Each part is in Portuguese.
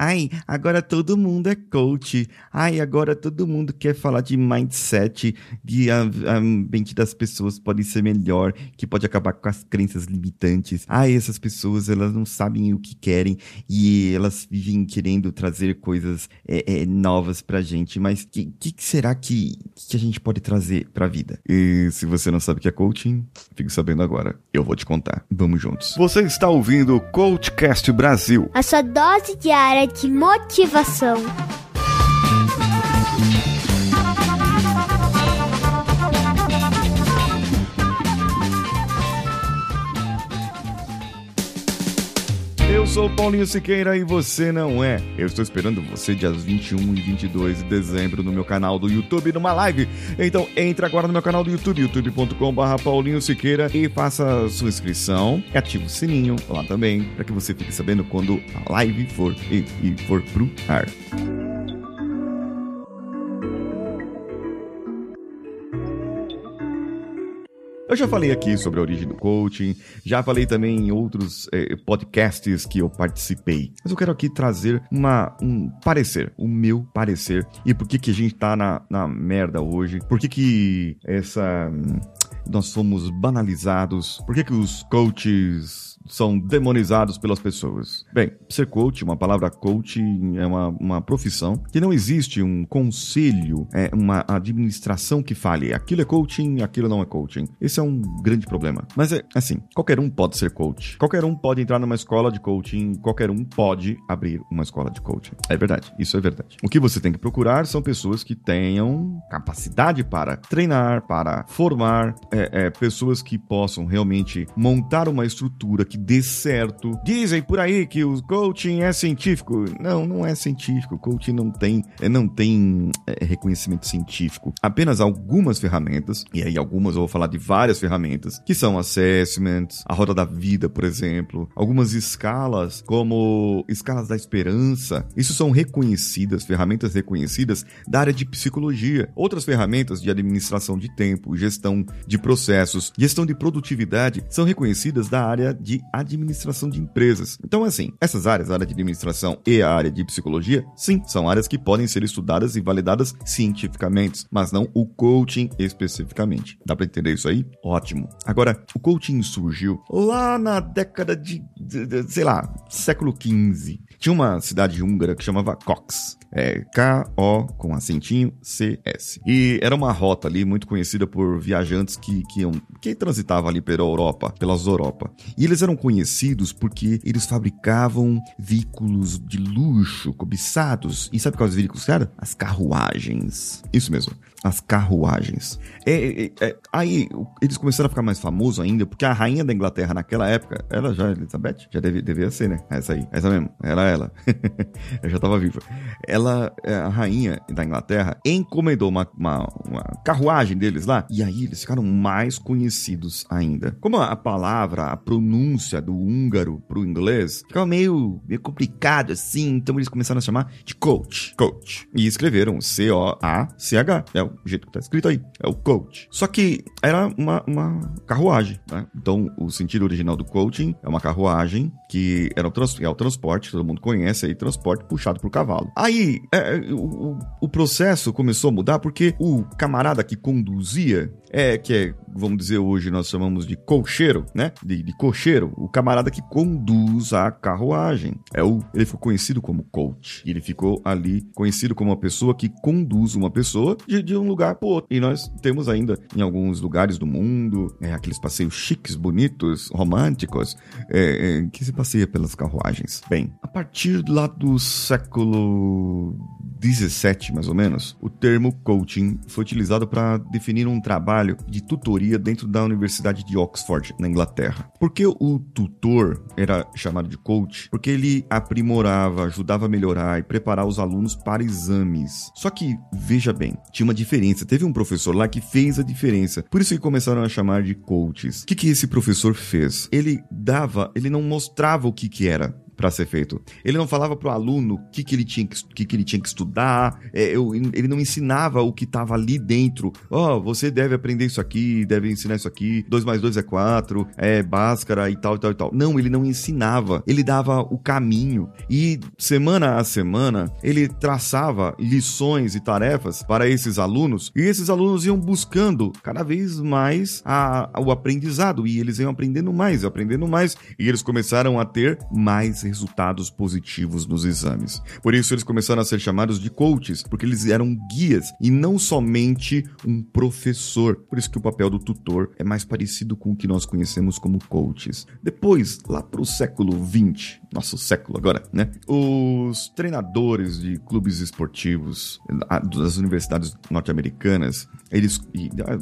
Ai, agora todo mundo é coach. Ai, agora todo mundo quer falar de mindset, de a, a mente das pessoas pode ser melhor, que pode acabar com as crenças limitantes. Ai, essas pessoas, elas não sabem o que querem e elas vivem querendo trazer coisas é, é, novas pra gente. Mas o que, que, será que, que a gente pode trazer pra vida? E se você não sabe o que é coaching, fique sabendo agora. Eu vou te contar. Vamos juntos. Você está ouvindo o Coachcast Brasil. A sua dose diária de motivação. Sou Paulinho Siqueira e você não é. Eu estou esperando você dias 21 e 22 de dezembro no meu canal do YouTube numa live. Então entre agora no meu canal do YouTube, youtube.com.br Paulinho Siqueira e faça sua inscrição ative o sininho lá também para que você fique sabendo quando a live for e, e for pro ar. Eu já falei aqui sobre a origem do coaching, já falei também em outros eh, podcasts que eu participei. Mas eu quero aqui trazer uma, um parecer, o meu parecer. E por que, que a gente tá na, na merda hoje? Por que, que essa. Nós somos banalizados? Por que, que os coaches são demonizados pelas pessoas. Bem, ser coach, uma palavra coach é uma, uma profissão que não existe um conselho, é uma administração que fale aquilo é coaching, aquilo não é coaching. Esse é um grande problema. Mas é assim, qualquer um pode ser coach. Qualquer um pode entrar numa escola de coaching, qualquer um pode abrir uma escola de coaching. É verdade, isso é verdade. O que você tem que procurar são pessoas que tenham capacidade para treinar, para formar, é, é, pessoas que possam realmente montar uma estrutura que dê certo. Dizem por aí que o coaching é científico. Não, não é científico. O coaching não tem, é, não tem é, reconhecimento científico. Apenas algumas ferramentas, e aí algumas eu vou falar de várias ferramentas, que são assessments, a roda da vida, por exemplo, algumas escalas, como escalas da esperança. Isso são reconhecidas, ferramentas reconhecidas da área de psicologia. Outras ferramentas de administração de tempo, gestão de processos, gestão de produtividade, são reconhecidas da área de administração de empresas. Então, assim, essas áreas, a área de administração e a área de psicologia, sim, são áreas que podem ser estudadas e validadas cientificamente, mas não o coaching especificamente. Dá para entender isso aí? Ótimo. Agora, o coaching surgiu lá na década de, de, de sei lá, século XV. Tinha uma cidade húngara que chamava Cox. É K-O com acentinho C-S. E era uma rota ali muito conhecida por viajantes que, que, iam, que transitavam ali pela Europa, pelas Europa. E eles eram conhecidos porque eles fabricavam veículos de luxo, cobiçados. E sabe quais veículos eram? As carruagens. Isso mesmo as carruagens. É, é, é, aí eles começaram a ficar mais famosos ainda, porque a rainha da Inglaterra naquela época, ela já, Elizabeth, já deve, devia ser, né? Essa aí, essa mesmo, ela. Eu já tava viva. Ela, é, a rainha da Inglaterra, encomendou uma, uma, uma, carruagem deles lá, e aí eles ficaram mais conhecidos ainda. Como a palavra, a pronúncia do húngaro pro inglês ficava meio, meio complicado assim, então eles começaram a chamar de coach. Coach. E escreveram C-O-A-C-H. É o jeito que tá escrito aí. É o coach. Só que era uma, uma carruagem, né? Então, o sentido original do coaching é uma carruagem que era o, trans, é o transporte, todo mundo conhece aí, transporte puxado por cavalo. Aí, é, é o, o processo começou a mudar porque o camarada que conduzia, é que é, vamos dizer hoje, nós chamamos de cocheiro, né? De, de cocheiro, o camarada que conduz a carruagem. É o, ele ficou conhecido como coach. Ele ficou ali conhecido como uma pessoa que conduz uma pessoa de, de um lugar para outro. E nós temos ainda em alguns lugares do mundo é, aqueles passeios chiques, bonitos, românticos, é, é, que se passeia pelas carruagens. Bem, a partir lá do século 17, mais ou menos, o termo coaching foi utilizado para definir um trabalho de tutoria dentro da Universidade de Oxford, na Inglaterra. Por que o tutor era chamado de coach? Porque ele aprimorava, ajudava a melhorar e preparar os alunos para exames. Só que, veja bem, tinha uma diferença. Teve um professor lá que fez a diferença. Por isso que começaram a chamar de coaches. O que, que esse professor fez? Ele dava, ele não mostrava o que, que era para ser feito. Ele não falava pro aluno o que, que, ele, tinha que, que, que ele tinha que estudar, é, eu, ele não ensinava o que estava ali dentro. Ó, oh, você deve aprender isso aqui, deve ensinar isso aqui, 2 mais 2 é 4, é Bhaskara e tal e tal e tal. Não, ele não ensinava, ele dava o caminho. E semana a semana, ele traçava lições e tarefas para esses alunos, e esses alunos iam buscando cada vez mais a, a, o aprendizado, e eles iam aprendendo mais, aprendendo mais, e eles começaram a ter mais resultados positivos nos exames. Por isso eles começaram a ser chamados de coaches, porque eles eram guias e não somente um professor. Por isso que o papel do tutor é mais parecido com o que nós conhecemos como coaches. Depois, lá para o século 20, nosso século agora, né? Os treinadores de clubes esportivos das universidades norte-americanas, eles,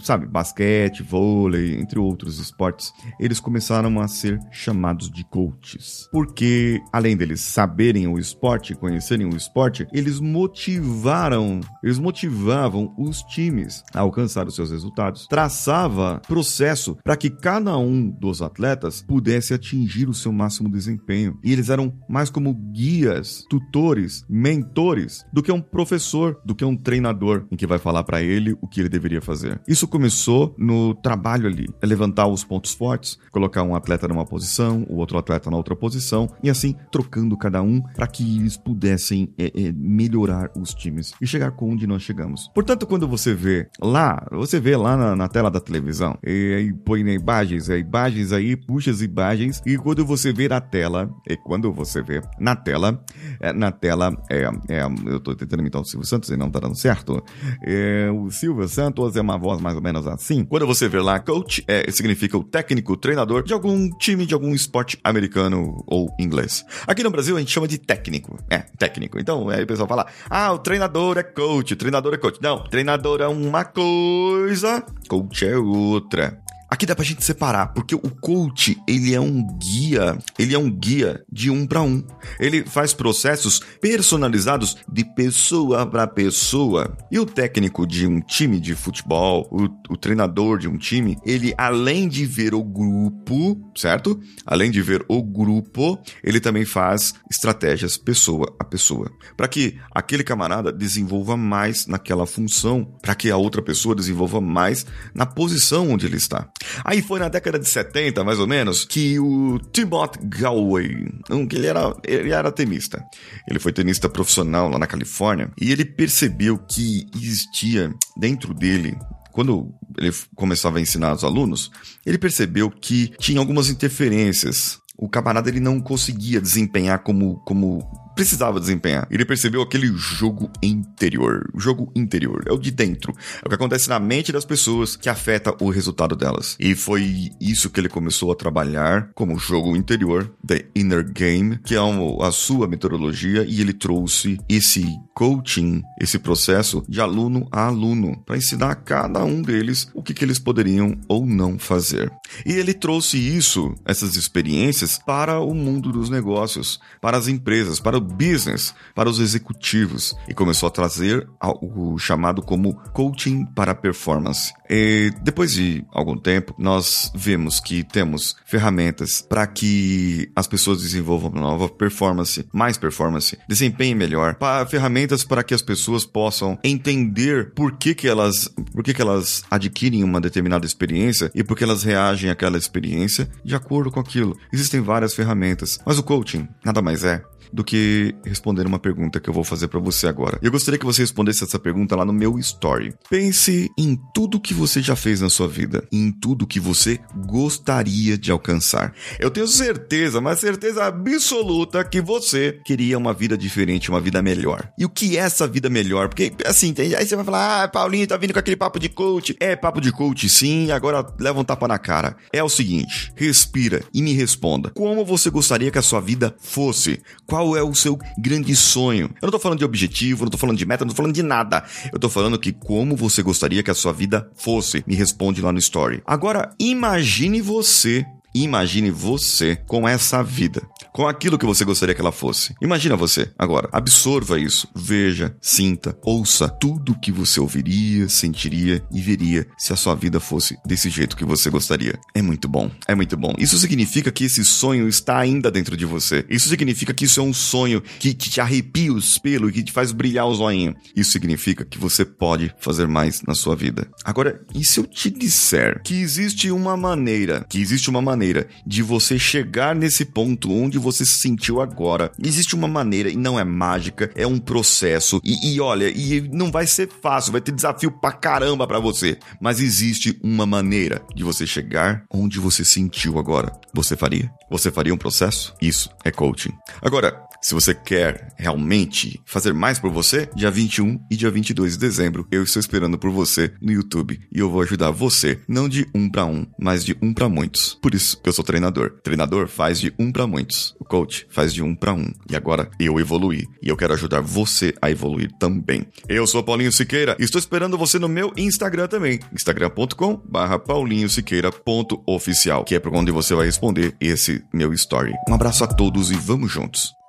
sabe, basquete, vôlei, entre outros esportes, eles começaram a ser chamados de coaches. Porque, além deles saberem o esporte, conhecerem o esporte, eles motivaram, eles motivavam os times a alcançar os seus resultados. Traçava processo para que cada um dos atletas pudesse atingir o seu máximo desempenho. E eles eram mais como guias, tutores, mentores do que um professor, do que um treinador em que vai falar para ele o que ele deveria fazer. Isso começou no trabalho ali, é levantar os pontos fortes, colocar um atleta numa posição, o outro atleta na outra posição e assim trocando cada um para que eles pudessem é, é, melhorar os times e chegar com onde nós chegamos. Portanto, quando você vê lá, você vê lá na, na tela da televisão e aí põe né, imagens, é, imagens aí, puxa as imagens e quando você vê na tela, é quando você vê na tela, é, na tela, é, é, eu tô tentando imitar o Silvio Santos e não tá dando certo. É, o Silvio Santos é uma voz mais ou menos assim. Quando você vê lá coach, é, significa o técnico, treinador de algum time de algum esporte americano ou inglês. Aqui no Brasil a gente chama de técnico. É, técnico. Então, aí o pessoal fala: "Ah, o treinador é coach, o treinador é coach". Não, treinador é uma coisa, coach é outra. Aqui dá pra gente separar, porque o coach, ele é um guia, ele é um guia de um para um. Ele faz processos personalizados de pessoa para pessoa. E o técnico de um time de futebol, o, o treinador de um time, ele além de ver o grupo, certo? Além de ver o grupo, ele também faz estratégias pessoa a pessoa, para que aquele camarada desenvolva mais naquela função, para que a outra pessoa desenvolva mais na posição onde ele está. Aí foi na década de 70, mais ou menos, que o Timothy Galway, que ele era, ele era tenista. Ele foi tenista profissional lá na Califórnia e ele percebeu que existia dentro dele quando ele começava a ensinar os alunos, ele percebeu que tinha algumas interferências. O camarada ele não conseguia desempenhar como, como precisava desempenhar. Ele percebeu aquele jogo interior. O jogo interior é o de dentro. É o que acontece na mente das pessoas que afeta o resultado delas. E foi isso que ele começou a trabalhar como jogo interior, The Inner Game, que é a sua metodologia, e ele trouxe esse coaching, esse processo de aluno a aluno, para ensinar a cada um deles o que, que eles poderiam ou não fazer. E ele trouxe isso, essas experiências, para o mundo dos negócios, para as empresas, para business, para os executivos, e começou a trazer o chamado como coaching para performance. E depois de algum tempo, nós vemos que temos ferramentas para que as pessoas desenvolvam nova performance, mais performance, desempenhem melhor, para ferramentas para que as pessoas possam entender por que, que elas, por que, que elas adquirem uma determinada experiência e por que elas reagem àquela experiência de acordo com aquilo. Existem várias ferramentas, mas o coaching nada mais é do que responder uma pergunta que eu vou fazer para você agora. Eu gostaria que você respondesse essa pergunta lá no meu story. Pense em tudo que você já fez na sua vida, em tudo que você gostaria de alcançar. Eu tenho certeza, mas certeza absoluta que você queria uma vida diferente, uma vida melhor. E o que é essa vida melhor? Porque assim, aí você vai falar: "Ah, Paulinho tá vindo com aquele papo de coach". É papo de coach, sim, agora leva um tapa na cara. É o seguinte, respira e me responda. Como você gostaria que a sua vida fosse? Qual é o seu grande sonho. Eu não tô falando de objetivo, não tô falando de meta, não tô falando de nada. Eu tô falando que como você gostaria que a sua vida fosse. Me responde lá no story. Agora, imagine você Imagine você com essa vida, com aquilo que você gostaria que ela fosse. Imagina você agora. Absorva isso. Veja, sinta, ouça tudo que você ouviria, sentiria e veria se a sua vida fosse desse jeito que você gostaria. É muito bom. É muito bom. Isso significa que esse sonho está ainda dentro de você. Isso significa que isso é um sonho que, te arrepia os pelos e que te faz brilhar os olhinhos. Isso significa que você pode fazer mais na sua vida. Agora, e se eu te disser que existe uma maneira, que existe uma maneira de você chegar nesse ponto onde você se sentiu agora? Existe uma maneira e não é mágica, é um processo. E, e olha, e não vai ser fácil, vai ter desafio pra caramba pra você. Mas existe uma maneira de você chegar onde você sentiu agora. Você faria? Você faria um processo? Isso é coaching. Agora, se você quer realmente fazer mais por você, dia 21 e dia 22 de dezembro, eu estou esperando por você no YouTube e eu vou ajudar você, não de um para um, mas de um para muitos. Por isso que eu sou treinador. Treinador faz de um para muitos. O coach faz de um para um. E agora eu evoluí e eu quero ajudar você a evoluir também. Eu sou Paulinho Siqueira e estou esperando você no meu Instagram também, instagram.com/paulinhosiqueira.oficial, que é por onde você vai responder esse meu story. Um abraço a todos e vamos juntos.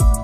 thank you